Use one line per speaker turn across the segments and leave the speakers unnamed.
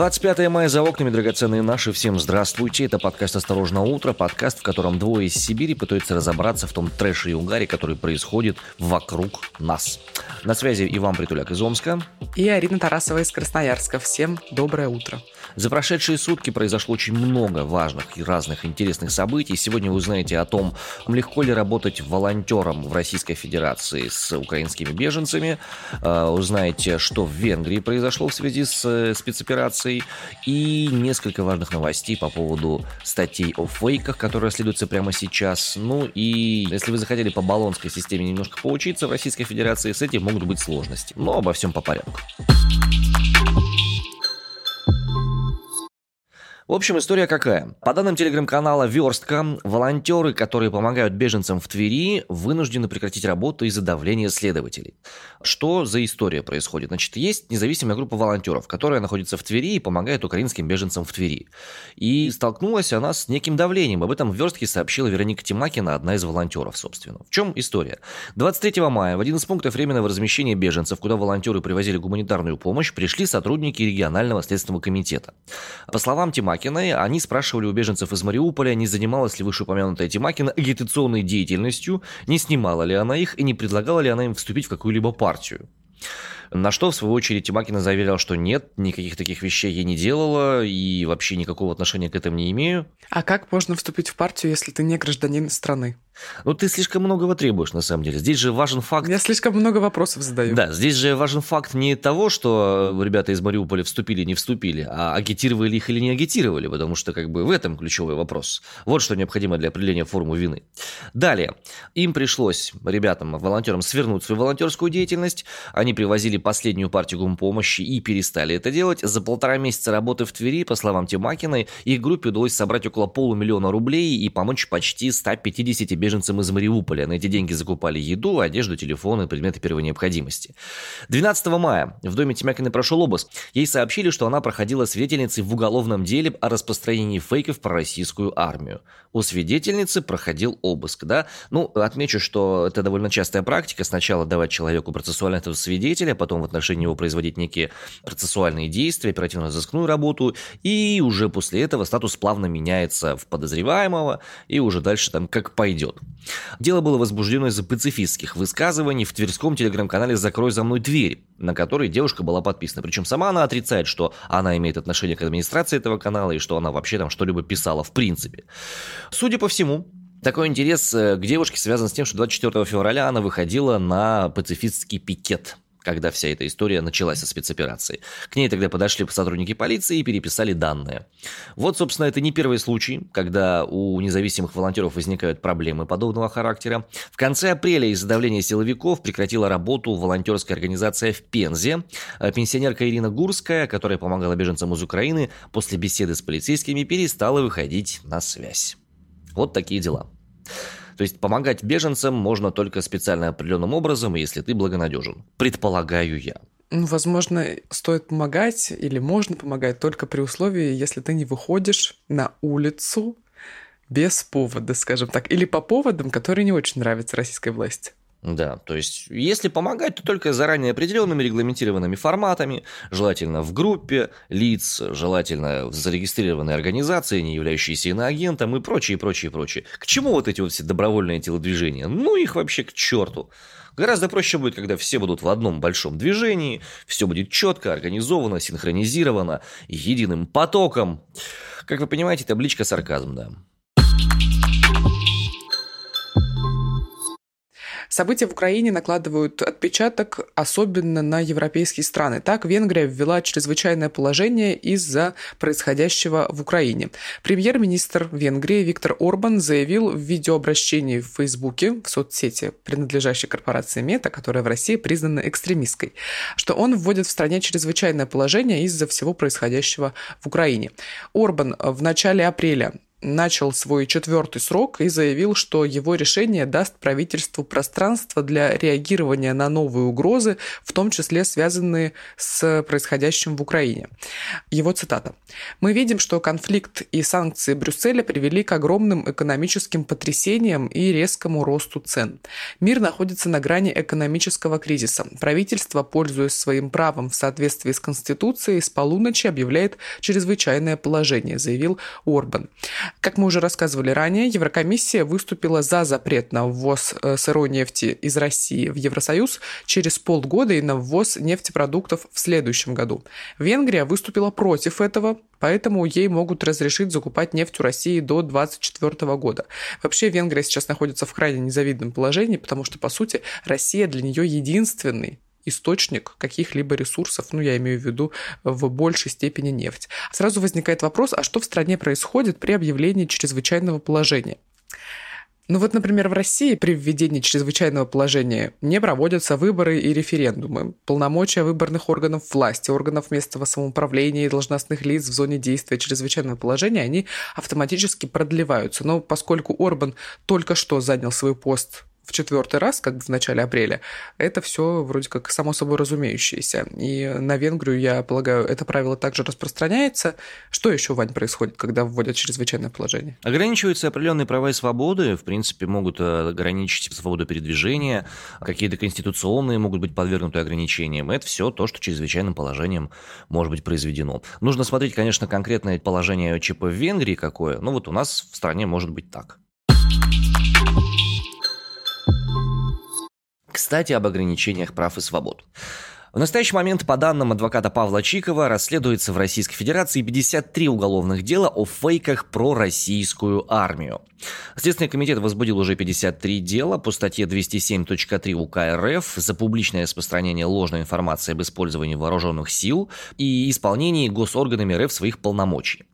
25 мая за окнами, драгоценные наши. Всем здравствуйте. Это подкаст «Осторожно, утро». Подкаст, в котором двое из Сибири пытаются разобраться в том трэше и угаре, который происходит вокруг нас. На связи Иван Притуляк из Омска.
И Арина Тарасова из Красноярска. Всем доброе утро.
За прошедшие сутки произошло очень много важных и разных интересных событий. Сегодня вы узнаете о том, легко ли работать волонтером в Российской Федерации с украинскими беженцами. Э, узнаете, что в Венгрии произошло в связи с э, спецоперацией. И несколько важных новостей по поводу статей о фейках, которые расследуются прямо сейчас. Ну и если вы захотели по баллонской системе немножко поучиться в Российской Федерации, с этим могут быть сложности. Но обо всем по порядку. В общем, история какая? По данным телеграм-канала «Верстка», волонтеры, которые помогают беженцам в Твери, вынуждены прекратить работу из-за давления следователей. Что за история происходит? Значит, есть независимая группа волонтеров, которая находится в Твери и помогает украинским беженцам в Твери. И столкнулась она с неким давлением. Об этом в «Верстке» сообщила Вероника Тимакина, одна из волонтеров, собственно. В чем история? 23 мая в один из пунктов временного размещения беженцев, куда волонтеры привозили гуманитарную помощь, пришли сотрудники регионального следственного комитета. По словам Тимакина, Тимакиной, они спрашивали у беженцев из Мариуполя, не занималась ли вышеупомянутая Тимакина агитационной деятельностью, не снимала ли она их и не предлагала ли она им вступить в какую-либо партию. На что, в свою очередь, Тимакина заверял, что нет, никаких таких вещей я не делала и вообще никакого отношения к этому не имею.
А как можно вступить в партию, если ты не гражданин страны?
Ну, ты слишком многого требуешь, на самом деле. Здесь же важен факт...
Я слишком много вопросов задаю.
Да, здесь же важен факт не того, что ребята из Мариуполя вступили, не вступили, а агитировали их или не агитировали, потому что как бы в этом ключевой вопрос. Вот что необходимо для определения формы вины. Далее. Им пришлось, ребятам, волонтерам, свернуть свою волонтерскую деятельность. Они привозили последнюю партию гумпомощи и перестали это делать. За полтора месяца работы в Твери, по словам Тимакиной, их группе удалось собрать около полумиллиона рублей и помочь почти 150 беженцам из Мариуполя. На эти деньги закупали еду, одежду, телефоны, предметы первой необходимости. 12 мая в доме Тимякиной прошел обыск. Ей сообщили, что она проходила свидетельницей в уголовном деле о распространении фейков про российскую армию. У свидетельницы проходил обыск, да? Ну, отмечу, что это довольно частая практика. Сначала давать человеку процессуального свидетеля, потом в отношении него производить некие процессуальные действия, оперативно-розыскную работу, и уже после этого статус плавно меняется в подозреваемого, и уже дальше там как пойдет идет. Дело было возбуждено из-за пацифистских высказываний в тверском телеграм-канале «Закрой за мной дверь», на который девушка была подписана. Причем сама она отрицает, что она имеет отношение к администрации этого канала и что она вообще там что-либо писала в принципе. Судя по всему, такой интерес э, к девушке связан с тем, что 24 февраля она выходила на пацифистский пикет – когда вся эта история началась со спецоперации. К ней тогда подошли сотрудники полиции и переписали данные. Вот, собственно, это не первый случай, когда у независимых волонтеров возникают проблемы подобного характера. В конце апреля из-за давления силовиков прекратила работу волонтерская организация в Пензе. Пенсионерка Ирина Гурская, которая помогала беженцам из Украины, после беседы с полицейскими перестала выходить на связь. Вот такие дела. То есть помогать беженцам можно только специально определенным образом, если ты благонадежен. Предполагаю я.
Ну, возможно, стоит помогать или можно помогать только при условии, если ты не выходишь на улицу без повода, скажем так, или по поводам, которые не очень нравятся российской власти.
Да, то есть, если помогать, то только заранее определенными регламентированными форматами, желательно в группе лиц, желательно в зарегистрированной организации, не являющейся иноагентом и прочее, прочее, прочее. К чему вот эти вот все добровольные телодвижения? Ну, их вообще к черту. Гораздо проще будет, когда все будут в одном большом движении, все будет четко, организовано, синхронизировано, единым потоком. Как вы понимаете, табличка сарказм, да.
События в Украине накладывают отпечаток особенно на европейские страны. Так, Венгрия ввела чрезвычайное положение из-за происходящего в Украине. Премьер-министр Венгрии Виктор Орбан заявил в видеообращении в Фейсбуке, в соцсети, принадлежащей корпорации Мета, которая в России признана экстремистской, что он вводит в стране чрезвычайное положение из-за всего происходящего в Украине. Орбан в начале апреля начал свой четвертый срок и заявил, что его решение даст правительству пространство для реагирования на новые угрозы, в том числе связанные с происходящим в Украине. Его цитата. «Мы видим, что конфликт и санкции Брюсселя привели к огромным экономическим потрясениям и резкому росту цен. Мир находится на грани экономического кризиса. Правительство, пользуясь своим правом в соответствии с Конституцией, с полуночи объявляет чрезвычайное положение, заявил Орбан. Как мы уже рассказывали ранее, Еврокомиссия выступила за запрет на ввоз э, сырой нефти из России в Евросоюз через полгода и на ввоз нефтепродуктов в следующем году. Венгрия выступила против этого, поэтому ей могут разрешить закупать нефть у России до 2024 года. Вообще Венгрия сейчас находится в крайне незавидном положении, потому что, по сути, Россия для нее единственный источник каких-либо ресурсов, ну, я имею в виду в большей степени нефть. Сразу возникает вопрос, а что в стране происходит при объявлении чрезвычайного положения? Ну вот, например, в России при введении чрезвычайного положения не проводятся выборы и референдумы. Полномочия выборных органов власти, органов местного самоуправления и должностных лиц в зоне действия чрезвычайного положения, они автоматически продлеваются. Но поскольку Орбан только что занял свой пост в четвертый раз, как бы в начале апреля, это все вроде как само собой разумеющееся. И на Венгрию, я полагаю, это правило также распространяется. Что еще, Вань, происходит, когда вводят чрезвычайное положение?
Ограничиваются определенные права и свободы. В принципе, могут э, ограничить свободу передвижения, какие-то конституционные могут быть подвергнуты ограничениям. Это все то, что чрезвычайным положением может быть произведено. Нужно смотреть, конечно, конкретное положение ЧП в Венгрии какое. Ну вот у нас в стране может быть так. Кстати, об ограничениях прав и свобод. В настоящий момент, по данным адвоката Павла Чикова, расследуется в Российской Федерации 53 уголовных дела о фейках про российскую армию. Следственный комитет возбудил уже 53 дела по статье 207.3 УК РФ за публичное распространение ложной информации об использовании вооруженных сил и исполнении госорганами РФ своих полномочий.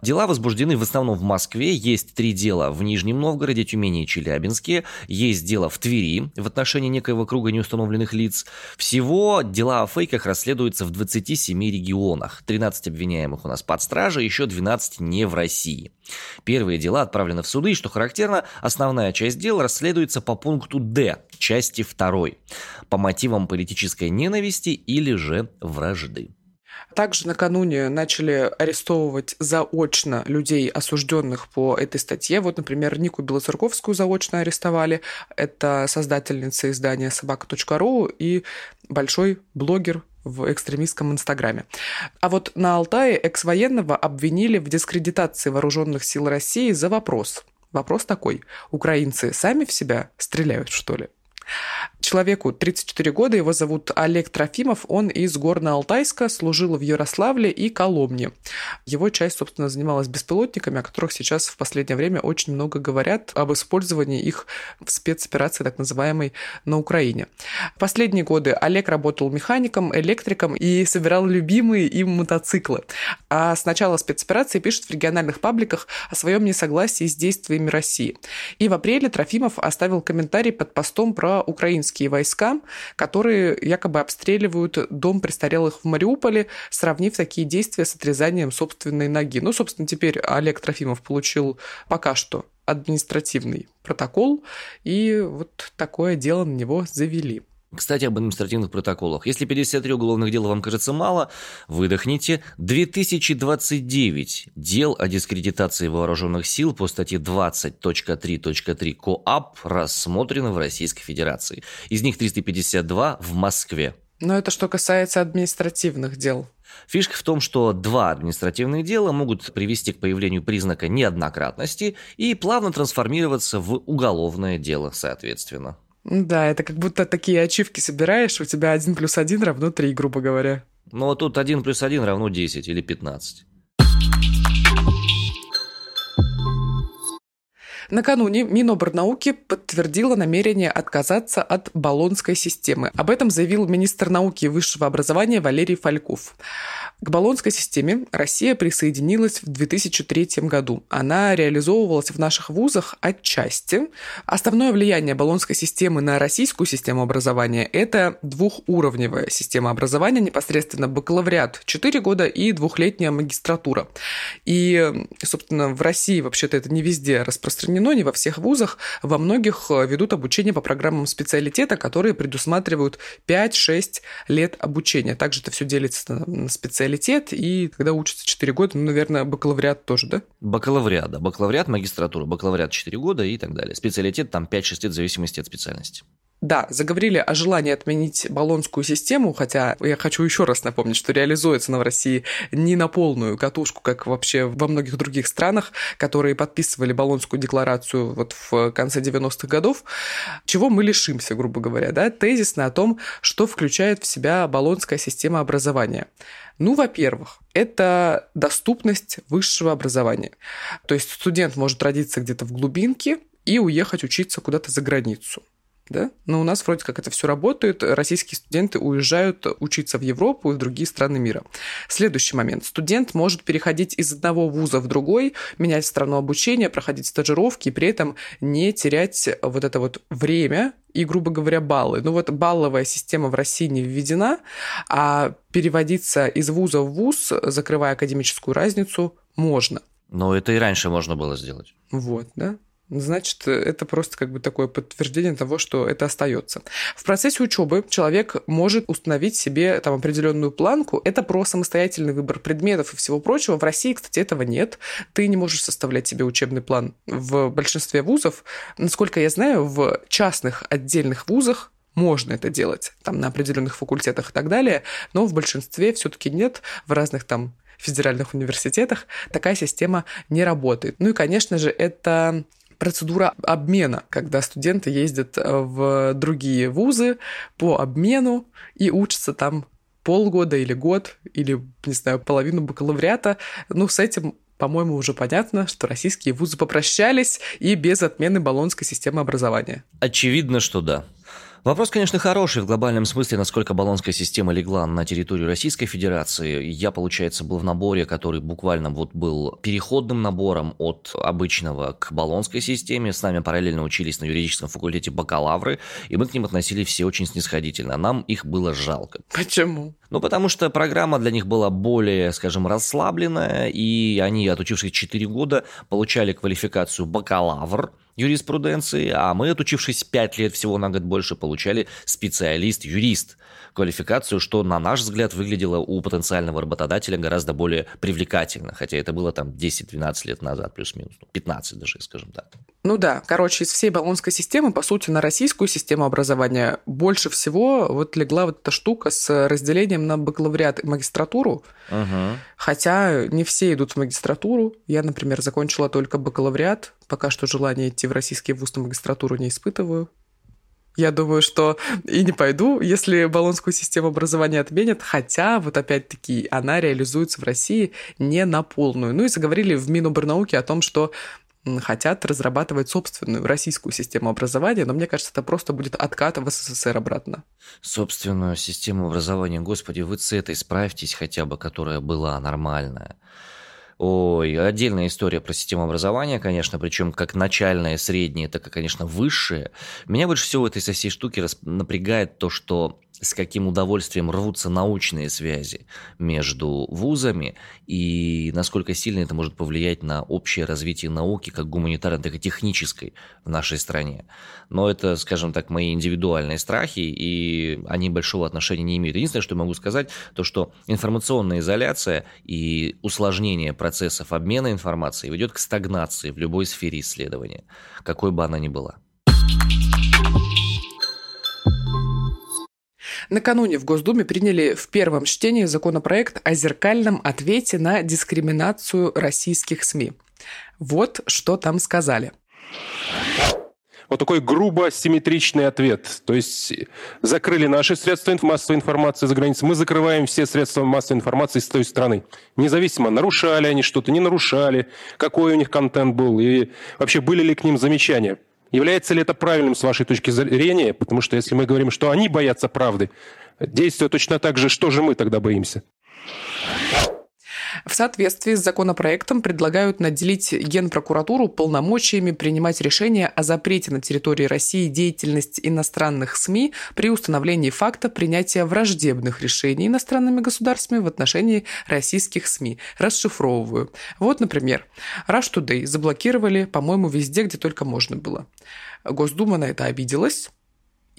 Дела возбуждены в основном в Москве. Есть три дела в Нижнем Новгороде, Тюмени и Челябинске. Есть дело в Твери в отношении некоего круга неустановленных лиц. Всего дела о фейках расследуются в 27 регионах. 13 обвиняемых у нас под стражей, еще 12 не в России. Первые дела отправлены в суды, и, что характерно, основная часть дел расследуется по пункту «Д» части 2 по мотивам политической ненависти или же вражды.
Также накануне начали арестовывать заочно людей, осужденных по этой статье. Вот, например, Нику Белоцерковскую заочно арестовали. Это создательница издания собака.ру и большой блогер в экстремистском Инстаграме. А вот на Алтае экс-военного обвинили в дискредитации вооруженных сил России за вопрос. Вопрос такой. Украинцы сами в себя стреляют, что ли? Человеку 34 года, его зовут Олег Трофимов, он из Горно-Алтайска, служил в Ярославле и Коломне. Его часть, собственно, занималась беспилотниками, о которых сейчас в последнее время очень много говорят, об использовании их в спецоперации, так называемой, на Украине. В последние годы Олег работал механиком, электриком и собирал любимые им мотоциклы. А с начала спецоперации пишет в региональных пабликах о своем несогласии с действиями России. И в апреле Трофимов оставил комментарий под постом про украинские войска, которые якобы обстреливают дом престарелых в Мариуполе, сравнив такие действия с отрезанием собственной ноги. Ну, собственно, теперь Олег Трофимов получил пока что административный протокол, и вот такое дело на него завели.
Кстати, об административных протоколах. Если 53 уголовных дел вам кажется мало, выдохните. 2029 дел о дискредитации вооруженных сил по статье 20.3.3 КоАП рассмотрено в Российской Федерации. Из них 352 в Москве.
Но это что касается административных дел.
Фишка в том, что два административных дела могут привести к появлению признака неоднократности и плавно трансформироваться в уголовное дело, соответственно.
Да, это как будто такие ачивки собираешь, у тебя один плюс один равно три, грубо говоря.
Ну, а тут один плюс один равно 10 или 15.
Накануне Миноборнауки подтвердила намерение отказаться от баллонской системы. Об этом заявил министр науки и высшего образования Валерий Фальков. К баллонской системе Россия присоединилась в 2003 году. Она реализовывалась в наших вузах отчасти. Основное влияние баллонской системы на российскую систему образования – это двухуровневая система образования, непосредственно бакалавриат 4 года и двухлетняя магистратура. И, собственно, в России вообще-то это не везде распространено, не во всех вузах. Во многих ведут обучение по программам специалитета, которые предусматривают 5-6 лет обучения. Также это все делится на специалитет, и когда учатся 4 года, ну, наверное, бакалавриат тоже, да?
Бакалавриат, да. Бакалавриат, магистратура, бакалавриат 4 года и так далее. Специалитет там 5-6 лет в зависимости от специальности.
Да, заговорили о желании отменить баллонскую систему, хотя я хочу еще раз напомнить, что реализуется она в России не на полную катушку, как вообще во многих других странах, которые подписывали баллонскую декларацию вот в конце 90-х годов. Чего мы лишимся, грубо говоря, да? Тезисно о том, что включает в себя баллонская система образования. Ну, во-первых, это доступность высшего образования. То есть студент может родиться где-то в глубинке и уехать учиться куда-то за границу да? Но у нас вроде как это все работает. Российские студенты уезжают учиться в Европу и в другие страны мира. Следующий момент. Студент может переходить из одного вуза в другой, менять страну обучения, проходить стажировки и при этом не терять вот это вот время и, грубо говоря, баллы. Ну вот балловая система в России не введена, а переводиться из вуза в вуз, закрывая академическую разницу, можно.
Но это и раньше можно было сделать.
Вот, да значит, это просто как бы такое подтверждение того, что это остается. В процессе учебы человек может установить себе там определенную планку. Это про самостоятельный выбор предметов и всего прочего. В России, кстати, этого нет. Ты не можешь составлять себе учебный план. В большинстве вузов, насколько я знаю, в частных отдельных вузах можно это делать, там на определенных факультетах и так далее, но в большинстве все-таки нет, в разных там федеральных университетах такая система не работает. Ну и, конечно же, это процедура обмена, когда студенты ездят э, в другие вузы по обмену и учатся там полгода или год, или, не знаю, половину бакалавриата. Ну, с этим по-моему, уже понятно, что российские вузы попрощались и без отмены баллонской системы образования.
Очевидно, что да. Вопрос, конечно, хороший в глобальном смысле, насколько баллонская система легла на территорию Российской Федерации. Я, получается, был в наборе, который буквально вот был переходным набором от обычного к баллонской системе. С нами параллельно учились на юридическом факультете бакалавры, и мы к ним относились все очень снисходительно. Нам их было жалко.
Почему?
Ну, потому что программа для них была более, скажем, расслабленная, и они, отучившись 4 года, получали квалификацию бакалавр, юриспруденции, а мы, отучившись 5 лет всего на год больше, получали специалист-юрист квалификацию, что, на наш взгляд, выглядело у потенциального работодателя гораздо более привлекательно, хотя это было там 10-12 лет назад, плюс-минус, 15 ну, даже, скажем так.
Ну да, короче, из всей баллонской системы, по сути, на российскую систему образования больше всего вот легла вот эта штука с разделением на бакалавриат и магистратуру, угу. хотя не все идут в магистратуру. Я, например, закончила только бакалавриат, пока что желание идти в российский вуз на магистратуру не испытываю. Я думаю, что и не пойду, если баллонскую систему образования отменят, хотя вот опять-таки она реализуется в России не на полную. Ну и заговорили в Миноборнауке о том, что хотят разрабатывать собственную российскую систему образования, но мне кажется, это просто будет откат в СССР обратно.
Собственную систему образования, господи, вы с этой справьтесь хотя бы, которая была нормальная. Ой, отдельная история про систему образования, конечно, причем как начальная, средняя, так и, конечно, высшая. Меня больше всего в этой со всей штуки напрягает то, что с каким удовольствием рвутся научные связи между вузами и насколько сильно это может повлиять на общее развитие науки, как гуманитарной, так и технической в нашей стране. Но это, скажем так, мои индивидуальные страхи, и они большого отношения не имеют. Единственное, что я могу сказать, то что информационная изоляция и усложнение процессов обмена информацией ведет к стагнации в любой сфере исследования, какой бы она ни была.
Накануне в Госдуме приняли в первом чтении законопроект о зеркальном ответе на дискриминацию российских СМИ. Вот что там сказали.
вот такой грубо симметричный ответ. То есть закрыли наши средства массовой информации за границей, мы закрываем все средства массовой информации с той страны. Независимо, нарушали они что-то, не нарушали, какой у них контент был, и вообще были ли к ним замечания. Является ли это правильным с вашей точки зрения? Потому что если мы говорим, что они боятся правды, действия точно так же, что же мы тогда боимся?
В соответствии с законопроектом предлагают наделить Генпрокуратуру полномочиями принимать решения о запрете на территории России деятельности иностранных СМИ при установлении факта принятия враждебных решений иностранными государствами в отношении российских СМИ. Расшифровываю. Вот, например, Rush Today заблокировали, по-моему, везде, где только можно было. Госдума на это обиделась,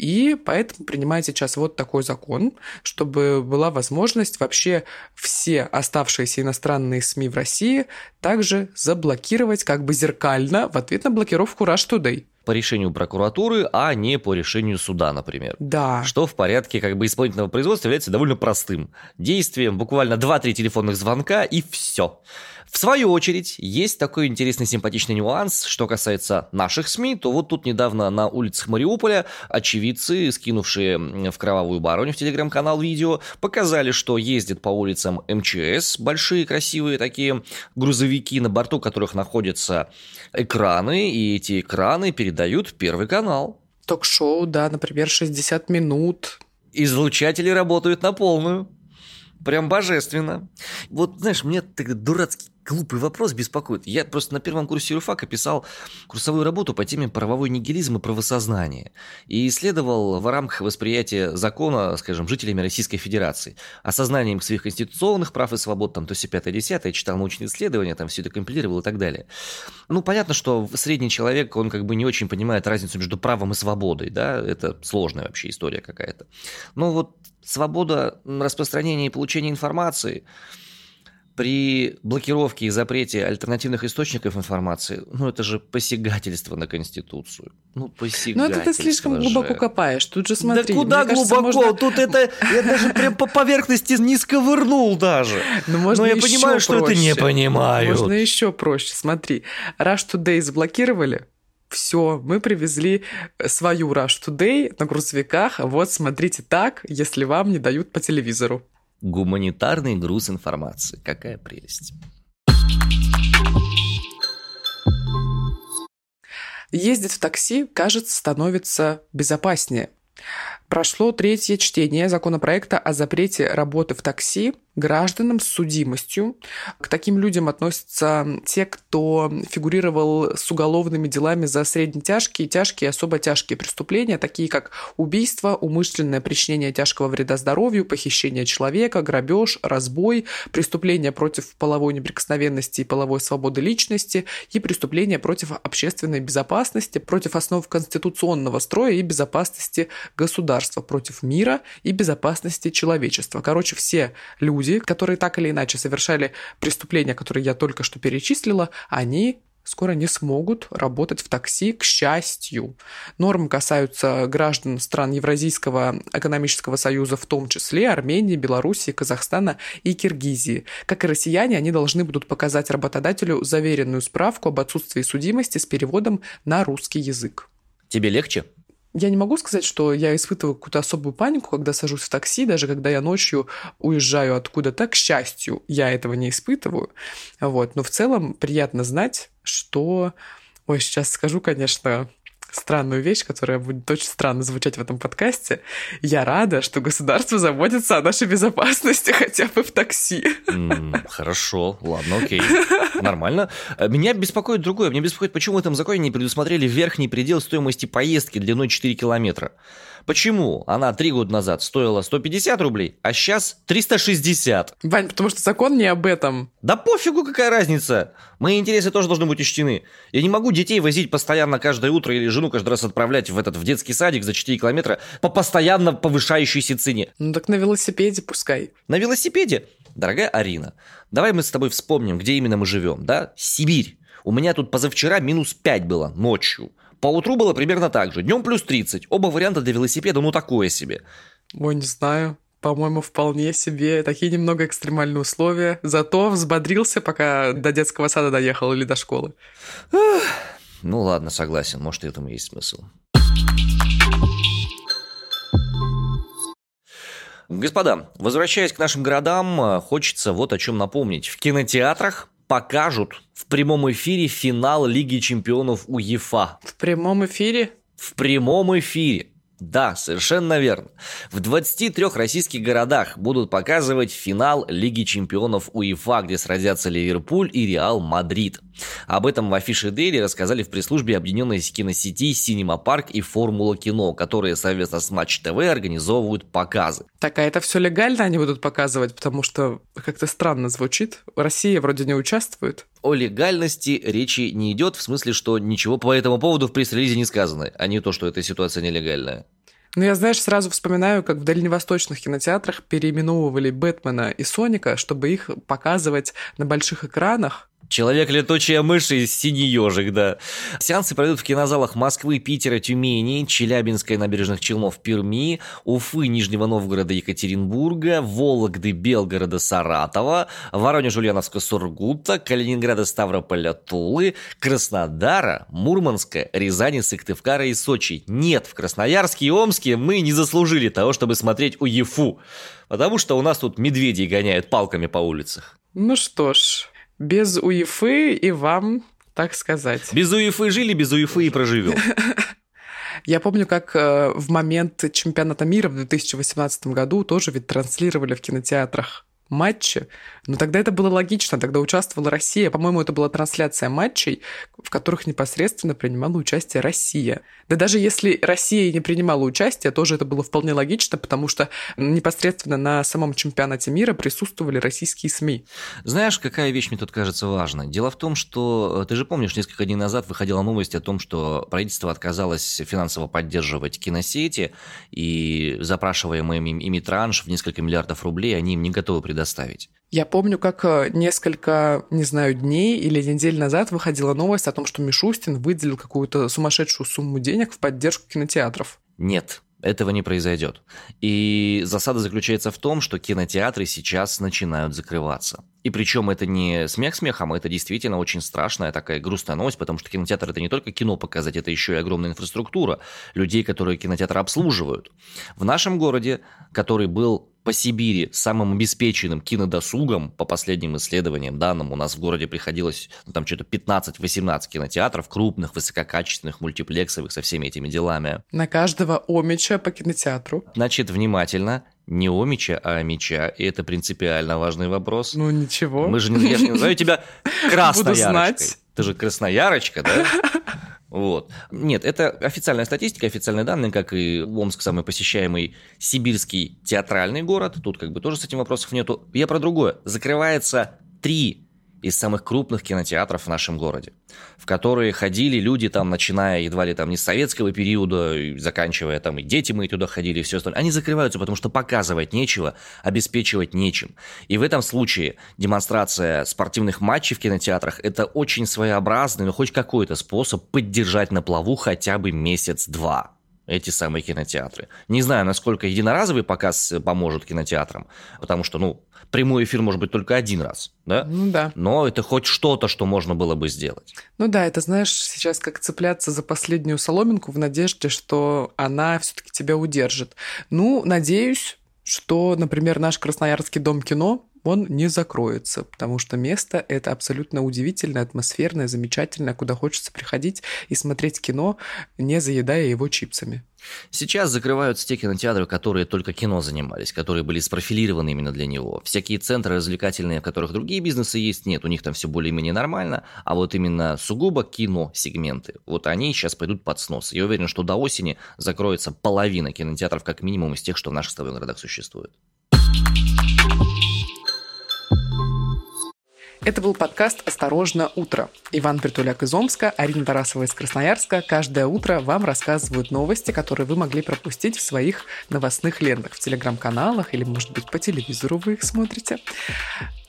и поэтому принимает сейчас вот такой закон, чтобы была возможность вообще все оставшиеся иностранные СМИ в России также заблокировать как бы зеркально в ответ на блокировку Rush Today
по решению прокуратуры, а не по решению суда, например.
Да.
Что в порядке как бы исполнительного производства является довольно простым действием. Буквально 2-3 телефонных звонка и все. В свою очередь, есть такой интересный симпатичный нюанс, что касается наших СМИ, то вот тут недавно на улицах Мариуполя очевидцы, скинувшие в кровавую бароню в телеграм-канал видео, показали, что ездят по улицам МЧС, большие красивые такие грузовики, на борту которых находятся экраны, и эти экраны передают Первый канал.
Ток-шоу, да, например, 60 минут.
Излучатели работают на полную. Прям божественно. Вот, знаешь, мне тогда дурацкий глупый вопрос беспокоит. Я просто на первом курсе юрфака писал курсовую работу по теме правовой нигилизм и правосознание. И исследовал в рамках восприятия закона, скажем, жителями Российской Федерации. Осознанием своих конституционных прав и свобод, там, то есть 5-10, я читал научные исследования, там все это компилировал и так далее. Ну, понятно, что средний человек, он как бы не очень понимает разницу между правом и свободой, да, это сложная вообще история какая-то. Но вот свобода распространения и получения информации – при блокировке и запрете альтернативных источников информации, ну это же посягательство на Конституцию. Ну, посягательство Ну это
ты слишком же. глубоко копаешь. Тут же смотри.
Да куда глубоко? можно... Тут это, я даже прям по поверхности не сковырнул даже.
Ну, можно
Но я понимаю, проще. что это не понимаю.
Можно еще проще. Смотри, Rush Today заблокировали, все, мы привезли свою Rush Today на грузовиках. Вот смотрите так, если вам не дают по телевизору.
Гуманитарный груз информации. Какая прелесть.
Ездить в такси, кажется, становится безопаснее. Прошло третье чтение законопроекта о запрете работы в такси гражданам с судимостью. К таким людям относятся те, кто фигурировал с уголовными делами за среднетяжкие, тяжкие и особо тяжкие преступления, такие как убийство, умышленное причинение тяжкого вреда здоровью, похищение человека, грабеж, разбой, преступления против половой неприкосновенности и половой свободы личности и преступления против общественной безопасности, против основ конституционного строя и безопасности государства, против мира и безопасности человечества. Короче, все люди люди, которые так или иначе совершали преступления, которые я только что перечислила, они скоро не смогут работать в такси, к счастью. Нормы касаются граждан стран Евразийского экономического союза, в том числе Армении, Белоруссии, Казахстана и Киргизии. Как и россияне, они должны будут показать работодателю заверенную справку об отсутствии судимости с переводом на русский язык.
Тебе легче?
Я не могу сказать, что я испытываю какую-то особую панику, когда сажусь в такси, даже когда я ночью уезжаю откуда-то. К счастью, я этого не испытываю. Вот. Но в целом приятно знать, что... Ой, сейчас скажу, конечно, странную вещь, которая будет очень странно звучать в этом подкасте. Я рада, что государство заботится о нашей безопасности хотя бы в такси.
Mm, хорошо, ладно, окей. Нормально. Э, меня беспокоит другое. Меня беспокоит, почему в этом законе не предусмотрели верхний предел стоимости поездки длиной 4 километра. Почему она три года назад стоила 150 рублей, а сейчас 360?
Вань, потому что закон не об этом.
Да пофигу, какая разница. Мои интересы тоже должны быть учтены. Я не могу детей возить постоянно каждое утро или жену каждый раз отправлять в этот в детский садик за 4 километра по постоянно повышающейся цене.
Ну так на велосипеде пускай.
На велосипеде? Дорогая Арина, давай мы с тобой вспомним, где именно мы живем, да? Сибирь. У меня тут позавчера минус 5 было ночью. По утру было примерно так же. Днем плюс 30. Оба варианта для велосипеда, ну такое себе.
Ой, не знаю. По-моему, вполне себе. Такие немного экстремальные условия. Зато взбодрился, пока до детского сада доехал или до школы.
Ну ладно, согласен, может, и этому есть смысл. Господа, возвращаясь к нашим городам, хочется вот о чем напомнить. В кинотеатрах покажут в прямом эфире финал Лиги чемпионов УЕФА.
В прямом эфире?
В прямом эфире. Да, совершенно верно. В 23 российских городах будут показывать финал Лиги чемпионов УЕФА, где сразятся Ливерпуль и Реал Мадрид. Об этом в афише Дейли рассказали в пресс-службе объединенной киносети Синема Парк и Формула Кино, которые совместно с Матч ТВ организовывают показы.
Так, а это все легально они будут показывать, потому что как-то странно звучит. Россия вроде не участвует.
О легальности речи не идет, в смысле, что ничего по этому поводу в пресс-релизе не сказано, а не то, что эта ситуация нелегальная.
Ну, я, знаешь, сразу вспоминаю, как в дальневосточных кинотеатрах переименовывали Бэтмена и Соника, чтобы их показывать на больших экранах,
Человек-летучая мышь и синий ежик, да. Сеансы пройдут в кинозалах Москвы, Питера, Тюмени, Челябинской набережных Челнов, Перми, Уфы, Нижнего Новгорода, Екатеринбурга, Вологды, Белгорода, Саратова, Воронеж, Ульяновска, Сургута, Калининграда, Ставрополя, Тулы, Краснодара, Мурманска, Рязани, Сыктывкара и Сочи. Нет, в Красноярске и Омске мы не заслужили того, чтобы смотреть УЕФУ, потому что у нас тут медведи гоняют палками по улицах.
Ну что ж, без УЕФы и вам, так сказать.
Без УЕФы жили, без УЕФы и проживем.
Я помню, как э, в момент чемпионата мира в 2018 году тоже ведь транслировали в кинотеатрах матчи. Но тогда это было логично, тогда участвовала Россия. По-моему, это была трансляция матчей, в которых непосредственно принимала участие Россия. Да даже если Россия не принимала участие, тоже это было вполне логично, потому что непосредственно на самом чемпионате мира присутствовали российские СМИ.
Знаешь, какая вещь мне тут кажется важной? Дело в том, что э, ты же помнишь, несколько дней назад выходила новость о том, что правительство отказалось финансово поддерживать киносети, и запрашиваемый ими транш в несколько миллиардов рублей они им не готовы предоставить.
Я помню, как э, несколько, не знаю, дней или недель назад выходила новость о том, что Мишустин выделил какую-то сумасшедшую сумму денег в поддержку кинотеатров.
Нет, этого не произойдет. И засада заключается в том, что кинотеатры сейчас начинают закрываться. И причем это не смех смехом, а это действительно очень страшная такая грустная новость, потому что кинотеатр это не только кино показать, это еще и огромная инфраструктура людей, которые кинотеатр обслуживают. В нашем городе, который был по Сибири самым обеспеченным кинодосугом, по последним исследованиям, данным, у нас в городе приходилось ну, там что-то 15-18 кинотеатров, крупных, высококачественных, мультиплексовых, со всеми этими делами.
На каждого омича по кинотеатру.
Значит, внимательно, не омича, а меча, и это принципиально важный вопрос.
Ну ничего.
Мы же не, я же не назову тебя красноярочкой. Ты же красноярочка, да? Вот. Нет, это официальная статистика, официальные данные, как и Омск, самый посещаемый сибирский театральный город. Тут как бы тоже с этим вопросов нету. Я про другое. Закрывается три из самых крупных кинотеатров в нашем городе, в которые ходили люди там, начиная едва ли там не с советского периода, заканчивая там и дети мы туда ходили, и все остальное. Они закрываются, потому что показывать нечего, обеспечивать нечем. И в этом случае демонстрация спортивных матчей в кинотеатрах – это очень своеобразный, но хоть какой-то способ поддержать на плаву хотя бы месяц-два эти самые кинотеатры. Не знаю, насколько единоразовый показ поможет кинотеатрам, потому что, ну, прямой эфир может быть только один раз, да?
Ну да.
Но это хоть что-то, что можно было бы сделать.
Ну да, это знаешь, сейчас как цепляться за последнюю соломинку в надежде, что она все-таки тебя удержит. Ну, надеюсь, что, например, наш Красноярский дом кино он не закроется, потому что место это абсолютно удивительное, атмосферное, замечательное, куда хочется приходить и смотреть кино, не заедая его чипсами.
Сейчас закрываются те кинотеатры, которые только кино занимались, которые были спрофилированы именно для него. Всякие центры развлекательные, в которых другие бизнесы есть, нет, у них там все более-менее нормально, а вот именно сугубо кино-сегменты, вот они сейчас пойдут под снос. Я уверен, что до осени закроется половина кинотеатров, как минимум, из тех, что в наших с тобой городах существует.
Это был подкаст «Осторожно, утро». Иван Притуляк из Омска, Арина Тарасова из Красноярска. Каждое утро вам рассказывают новости, которые вы могли пропустить в своих новостных лентах, в телеграм-каналах или, может быть, по телевизору вы их смотрите.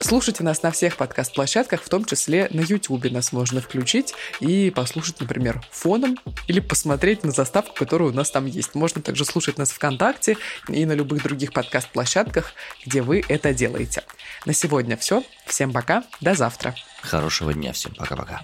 Слушайте нас на всех подкаст-площадках, в том числе на YouTube нас можно включить и послушать, например, фоном или посмотреть на заставку, которая у нас там есть. Можно также слушать нас ВКонтакте и на любых других подкаст-площадках, где вы это делаете. На сегодня все. Всем пока. До завтра.
Хорошего дня всем. Пока-пока.